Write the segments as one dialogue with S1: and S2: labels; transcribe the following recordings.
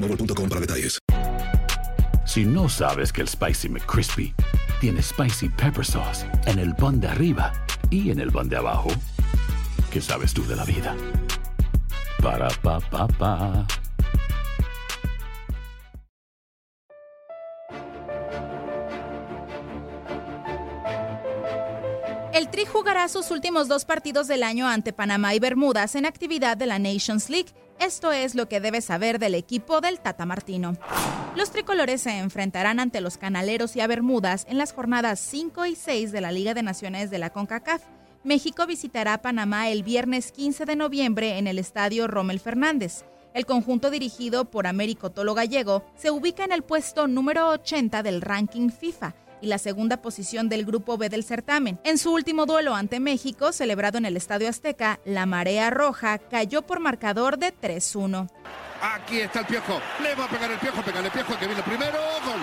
S1: Mobile para detalles.
S2: Si no sabes que el Spicy McCrispy tiene Spicy Pepper Sauce en el pan de arriba y en el pan de abajo, ¿qué sabes tú de la vida? Para, pa, pa, pa.
S3: El Tri jugará sus últimos dos partidos del año ante Panamá y Bermudas en actividad de la Nations League esto es lo que debes saber del equipo del Tata Martino. Los tricolores se enfrentarán ante los canaleros y a Bermudas en las jornadas 5 y 6 de la Liga de Naciones de la CONCACAF. México visitará Panamá el viernes 15 de noviembre en el estadio Rommel Fernández. El conjunto dirigido por Américo Tolo Gallego se ubica en el puesto número 80 del ranking FIFA y la segunda posición del Grupo B del certamen. En su último duelo ante México, celebrado en el Estadio Azteca, la Marea Roja cayó por marcador de 3-1.
S4: Aquí está el Piojo. Le va a pegar el Piojo, pega el Piojo que viene primero. Gol.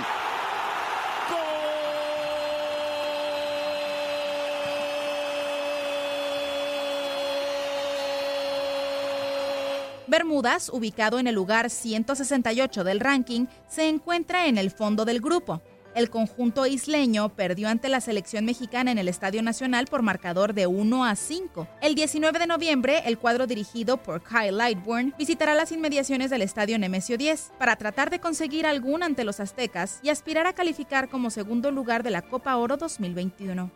S3: Bermudas, ubicado en el lugar 168 del ranking, se encuentra en el fondo del grupo el conjunto isleño perdió ante la selección mexicana en el Estadio Nacional por marcador de 1 a 5. El 19 de noviembre, el cuadro dirigido por Kyle Lightburn visitará las inmediaciones del Estadio Nemesio 10 para tratar de conseguir algún ante los aztecas y aspirar a calificar como segundo lugar de la Copa Oro 2021.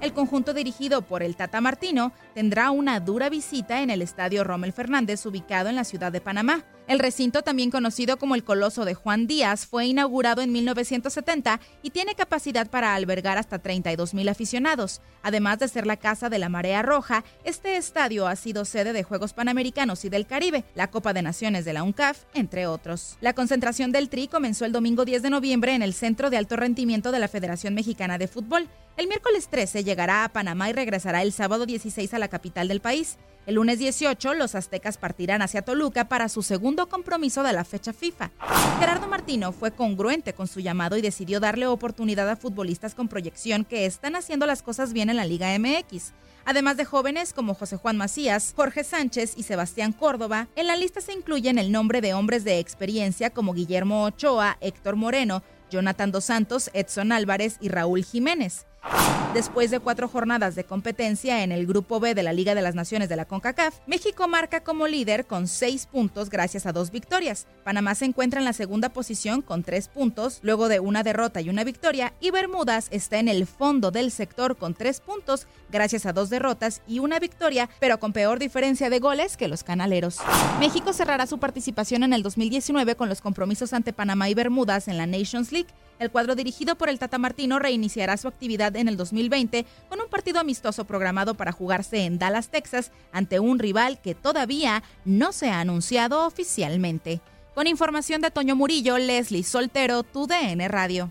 S3: El conjunto dirigido por el Tata Martino tendrá una dura visita en el Estadio Rommel Fernández ubicado en la ciudad de Panamá. El recinto, también conocido como el Coloso de Juan Díaz, fue inaugurado en 1970 y tiene capacidad para albergar hasta 32 mil aficionados. Además de ser la casa de la Marea Roja, este estadio ha sido sede de Juegos Panamericanos y del Caribe, la Copa de Naciones de la UNCAF, entre otros. La concentración del Tri comenzó el domingo 10 de noviembre en el Centro de Alto Rendimiento de la Federación Mexicana de Fútbol. El miércoles 13 llegará a Panamá y regresará el sábado 16 a la capital del país. El lunes 18, los aztecas partirán hacia Toluca para su segundo compromiso de la fecha FIFA. Gerardo Martino fue congruente con su llamado y decidió darle oportunidad a futbolistas con proyección que están haciendo las cosas bien en la Liga MX. Además de jóvenes como José Juan Macías, Jorge Sánchez y Sebastián Córdoba, en la lista se incluyen el nombre de hombres de experiencia como Guillermo Ochoa, Héctor Moreno, Jonathan Dos Santos, Edson Álvarez y Raúl Jiménez. you Después de cuatro jornadas de competencia en el Grupo B de la Liga de las Naciones de la CONCACAF, México marca como líder con seis puntos gracias a dos victorias. Panamá se encuentra en la segunda posición con tres puntos, luego de una derrota y una victoria, y Bermudas está en el fondo del sector con tres puntos gracias a dos derrotas y una victoria, pero con peor diferencia de goles que los canaleros. México cerrará su participación en el 2019 con los compromisos ante Panamá y Bermudas en la Nations League. El cuadro dirigido por el Tata Martino reiniciará su actividad en el 2020 con un partido amistoso programado para jugarse en Dallas, Texas, ante un rival que todavía no se ha anunciado oficialmente. Con información de Toño Murillo, Leslie Soltero, tu DN Radio.